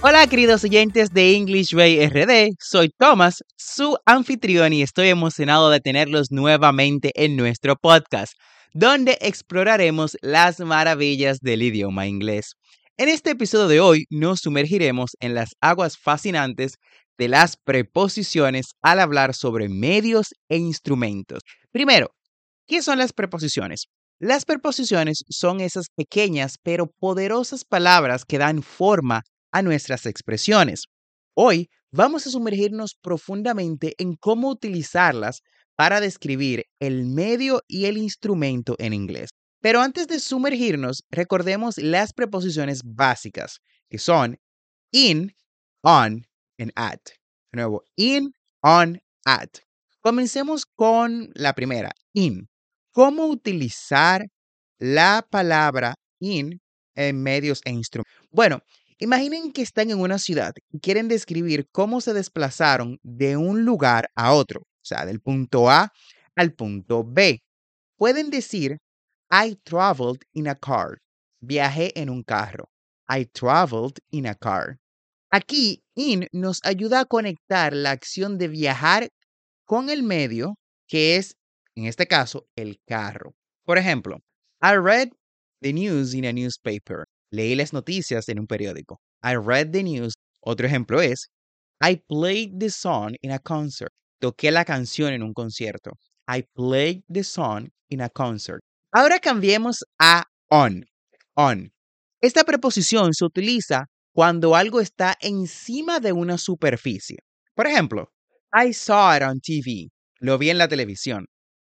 Hola queridos oyentes de English Way RD, soy Thomas, su anfitrión y estoy emocionado de tenerlos nuevamente en nuestro podcast, donde exploraremos las maravillas del idioma inglés. En este episodio de hoy nos sumergiremos en las aguas fascinantes de las preposiciones al hablar sobre medios e instrumentos. Primero, ¿qué son las preposiciones? Las preposiciones son esas pequeñas pero poderosas palabras que dan forma a nuestras expresiones. Hoy vamos a sumergirnos profundamente en cómo utilizarlas para describir el medio y el instrumento en inglés. Pero antes de sumergirnos, recordemos las preposiciones básicas, que son in, on y at. De nuevo, in, on, at. Comencemos con la primera, in. ¿Cómo utilizar la palabra in en medios e instrumentos? Bueno, Imaginen que están en una ciudad y quieren describir cómo se desplazaron de un lugar a otro, o sea, del punto A al punto B. Pueden decir, I traveled in a car. Viajé en un carro. I traveled in a car. Aquí, in nos ayuda a conectar la acción de viajar con el medio, que es, en este caso, el carro. Por ejemplo, I read the news in a newspaper. Leí las noticias en un periódico. I read the news. Otro ejemplo es, I played the song in a concert. Toqué la canción en un concierto. I played the song in a concert. Ahora cambiemos a on. On. Esta preposición se utiliza cuando algo está encima de una superficie. Por ejemplo, I saw it on TV. Lo vi en la televisión.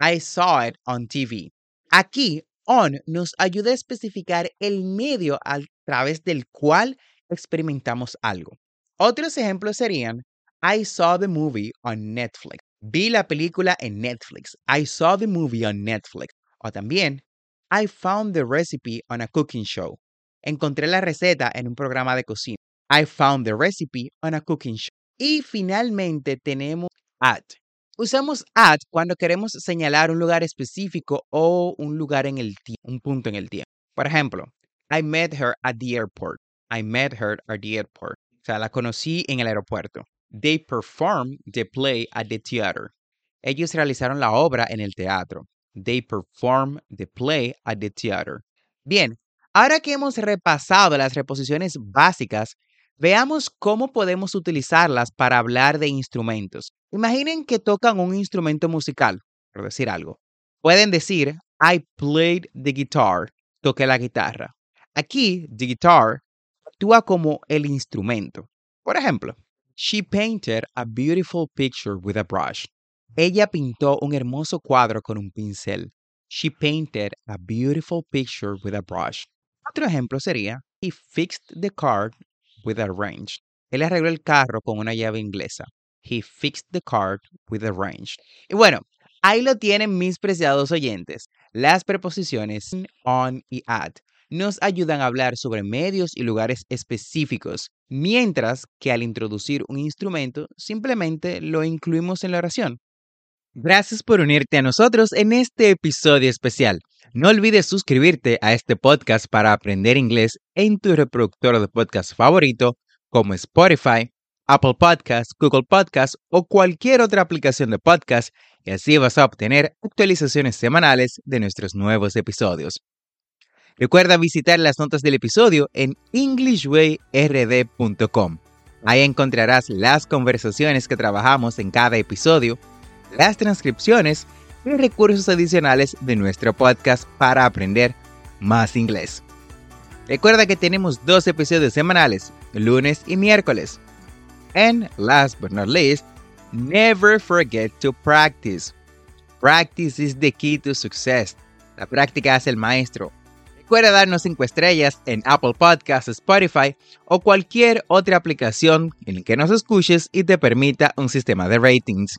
I saw it on TV. Aquí on nos ayuda a especificar el medio a través del cual experimentamos algo. Otros ejemplos serían, I saw the movie on Netflix. Vi la película en Netflix. I saw the movie on Netflix. O también, I found the recipe on a cooking show. Encontré la receta en un programa de cocina. I found the recipe on a cooking show. Y finalmente tenemos at. Usamos at cuando queremos señalar un lugar específico o un lugar en el tiempo, un punto en el tiempo. Por ejemplo, I met her at the airport. I met her at the airport. O sea, la conocí en el aeropuerto. They performed the play at the theater. Ellos realizaron la obra en el teatro. They performed the play at the theater. Bien, ahora que hemos repasado las reposiciones básicas, veamos cómo podemos utilizarlas para hablar de instrumentos. Imaginen que tocan un instrumento musical, por decir algo. Pueden decir, I played the guitar, toqué la guitarra. Aquí, the guitar actúa como el instrumento. Por ejemplo, she painted a beautiful picture with a brush. Ella pintó un hermoso cuadro con un pincel. She painted a beautiful picture with a brush. Otro ejemplo sería, he fixed the car with. Él arregló el carro con una llave inglesa. He fixed the car with a wrench. Y bueno, ahí lo tienen mis preciados oyentes. Las preposiciones on y at nos ayudan a hablar sobre medios y lugares específicos, mientras que al introducir un instrumento simplemente lo incluimos en la oración. Gracias por unirte a nosotros en este episodio especial. No olvides suscribirte a este podcast para aprender inglés en tu reproductor de podcast favorito como Spotify, Apple Podcasts, Google Podcasts o cualquier otra aplicación de podcast y así vas a obtener actualizaciones semanales de nuestros nuevos episodios. Recuerda visitar las notas del episodio en englishwayrd.com. Ahí encontrarás las conversaciones que trabajamos en cada episodio, las transcripciones y recursos adicionales de nuestro podcast para aprender más inglés. Recuerda que tenemos dos episodios semanales, lunes y miércoles. And last but not least, never forget to practice. Practice is the key to success. La práctica es el maestro. Recuerda darnos 5 estrellas en Apple Podcasts, Spotify o cualquier otra aplicación en la que nos escuches y te permita un sistema de ratings.